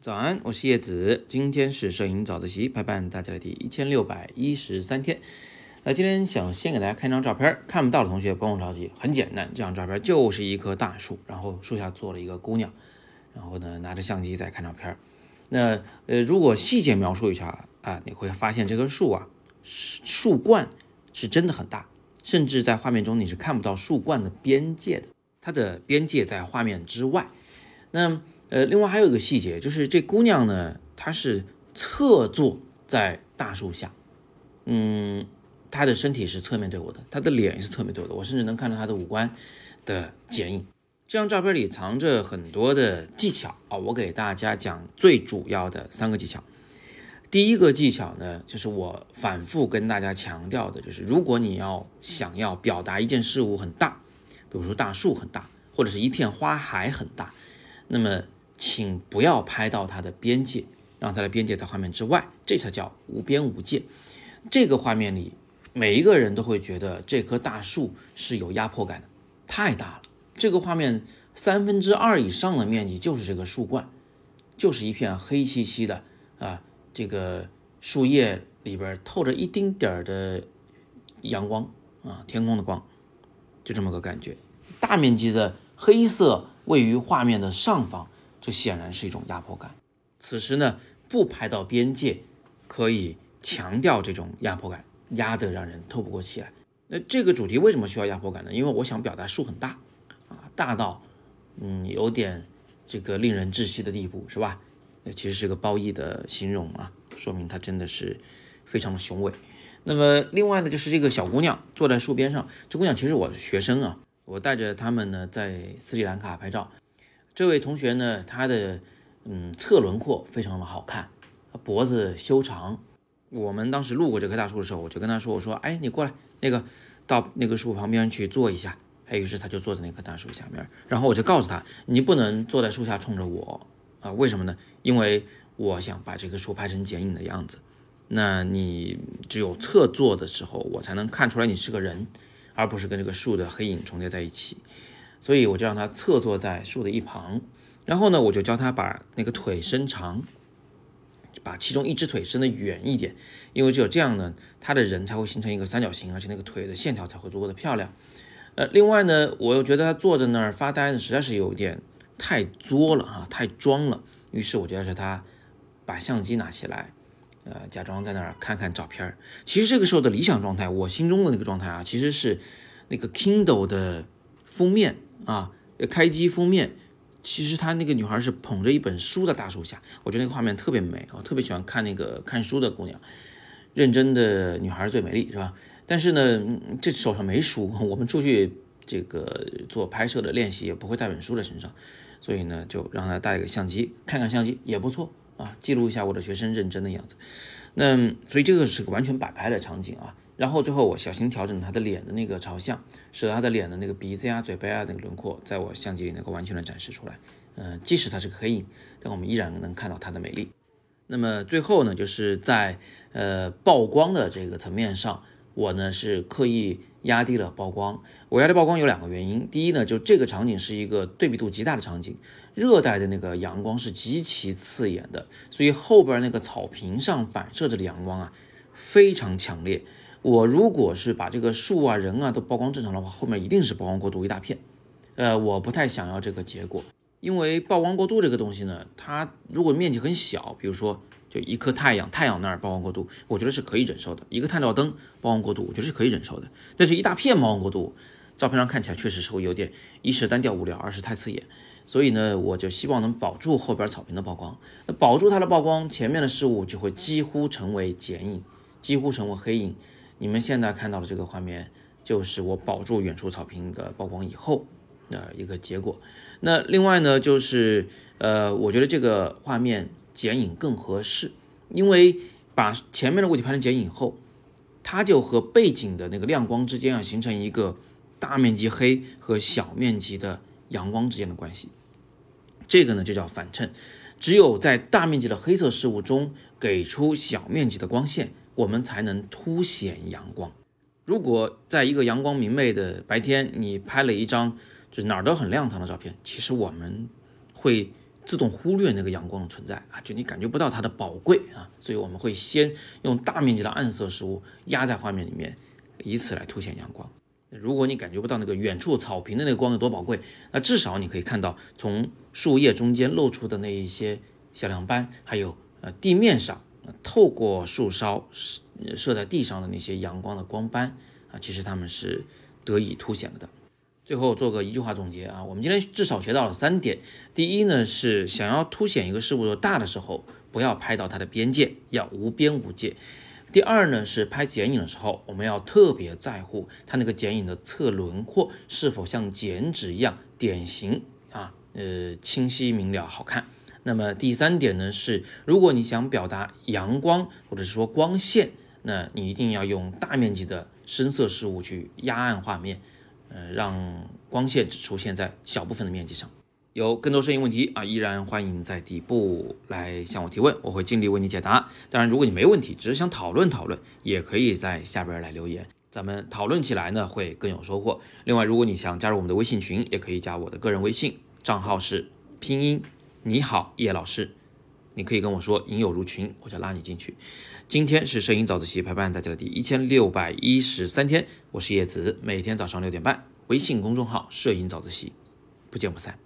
早安，我是叶子，今天是摄影早自习陪伴大家的第一千六百一十三天。那今天想先给大家看一张照片，看不到的同学不用着急，很简单，这张照片就是一棵大树，然后树下坐了一个姑娘，然后呢拿着相机在看照片。那呃，如果细节描述一下啊，你会发现这棵树啊，树冠是真的很大，甚至在画面中你是看不到树冠的边界的，它的边界在画面之外。那呃，另外还有一个细节，就是这姑娘呢，她是侧坐在大树下，嗯，她的身体是侧面对我的，她的脸也是侧面对我的，我甚至能看到她的五官的剪影。这张照片里藏着很多的技巧啊，我给大家讲最主要的三个技巧。第一个技巧呢，就是我反复跟大家强调的，就是如果你要想要表达一件事物很大，比如说大树很大，或者是一片花海很大，那么。请不要拍到它的边界，让它的边界在画面之外，这才叫无边无界。这个画面里，每一个人都会觉得这棵大树是有压迫感的，太大了。这个画面三分之二以上的面积就是这个树冠，就是一片黑漆漆的啊，这个树叶里边透着一丁点儿的阳光啊，天空的光，就这么个感觉。大面积的黑色位于画面的上方。这显然是一种压迫感。此时呢，不拍到边界，可以强调这种压迫感，压得让人透不过气来。那这个主题为什么需要压迫感呢？因为我想表达树很大，啊，大到嗯有点这个令人窒息的地步，是吧？那其实是个褒义的形容啊，说明它真的是非常的雄伟。那么另外呢，就是这个小姑娘坐在树边上，这姑娘其实我是学生啊，我带着他们呢在斯里兰卡拍照。这位同学呢，她的嗯侧轮廓非常的好看，脖子修长。我们当时路过这棵大树的时候，我就跟她说：“我说，哎，你过来，那个到那个树旁边去坐一下。”哎，于是他就坐在那棵大树下面。然后我就告诉他：“你不能坐在树下冲着我啊，为什么呢？因为我想把这棵树拍成剪影的样子。那你只有侧坐的时候，我才能看出来你是个人，而不是跟这个树的黑影重叠在一起。”所以我就让他侧坐在树的一旁，然后呢，我就教他把那个腿伸长，把其中一只腿伸得远一点，因为只有这样呢，他的人才会形成一个三角形，而且那个腿的线条才会足够的漂亮。呃，另外呢，我又觉得他坐在那儿发呆，实在是有点太作了啊，太装了。于是我就要求他把相机拿起来，呃，假装在那儿看看照片。其实这个时候的理想状态，我心中的那个状态啊，其实是那个 Kindle 的封面。啊，开机封面，其实她那个女孩是捧着一本书在大树下，我觉得那个画面特别美啊，特别喜欢看那个看书的姑娘，认真的女孩最美丽，是吧？但是呢，这手上没书，我们出去这个做拍摄的练习也不会带本书在身上，所以呢，就让她带一个相机，看看相机也不错啊，记录一下我的学生认真的样子。那所以这个是个完全摆拍的场景啊。然后最后我小心调整他的脸的那个朝向，使他的脸的那个鼻子呀、嘴巴呀那个轮廓，在我相机里能够完全的展示出来。嗯，即使它是个黑影，但我们依然能看到它的美丽。那么最后呢，就是在呃曝光的这个层面上，我呢是刻意压低了曝光。我压低曝光有两个原因，第一呢，就这个场景是一个对比度极大的场景，热带的那个阳光是极其刺眼的，所以后边那个草坪上反射着的阳光啊，非常强烈。我如果是把这个树啊、人啊都曝光正常的话，后面一定是曝光过度一大片。呃，我不太想要这个结果，因为曝光过度这个东西呢，它如果面积很小，比如说就一颗太阳，太阳那儿曝光过度，我觉得是可以忍受的；一个探照灯曝光过度，我觉得是可以忍受的。但是，一大片曝光过度，照片上看起来确实是会有点，一是单调无聊，二是太刺眼。所以呢，我就希望能保住后边草坪的曝光。那保住它的曝光，前面的事物就会几乎成为剪影，几乎成为黑影。你们现在看到的这个画面，就是我保住远处草坪的曝光以后的一个结果。那另外呢，就是呃，我觉得这个画面剪影更合适，因为把前面的物体拍成剪影后，它就和背景的那个亮光之间啊，形成一个大面积黑和小面积的阳光之间的关系。这个呢就叫反衬，只有在大面积的黑色事物中给出小面积的光线。我们才能凸显阳光。如果在一个阳光明媚的白天，你拍了一张就是哪儿都很亮堂的照片，其实我们会自动忽略那个阳光的存在啊，就你感觉不到它的宝贵啊，所以我们会先用大面积的暗色食物压在画面里面，以此来凸显阳光。如果你感觉不到那个远处草坪的那个光有多宝贵，那至少你可以看到从树叶中间露出的那一些小亮斑，还有呃地面上透过树梢射射在地上的那些阳光的光斑啊，其实它们是得以凸显了的。最后做个一句话总结啊，我们今天至少学到了三点。第一呢是想要凸显一个事物的大的时候，不要拍到它的边界，要无边无界。第二呢，是拍剪影的时候，我们要特别在乎它那个剪影的侧轮廓是否像剪纸一样典型啊，呃，清晰明了好看。那么第三点呢，是如果你想表达阳光或者是说光线，那你一定要用大面积的深色事物去压暗画面，呃，让光线只出现在小部分的面积上。有更多摄影问题啊，依然欢迎在底部来向我提问，我会尽力为你解答。当然，如果你没问题，只是想讨论讨论，也可以在下边来留言，咱们讨论起来呢会更有收获。另外，如果你想加入我们的微信群，也可以加我的个人微信，账号是拼音你好叶老师，你可以跟我说引友入群，我就拉你进去。今天是摄影早自习陪伴大家的第一千六百一十三天，我是叶子，每天早上六点半，微信公众号摄影早自习，不见不散。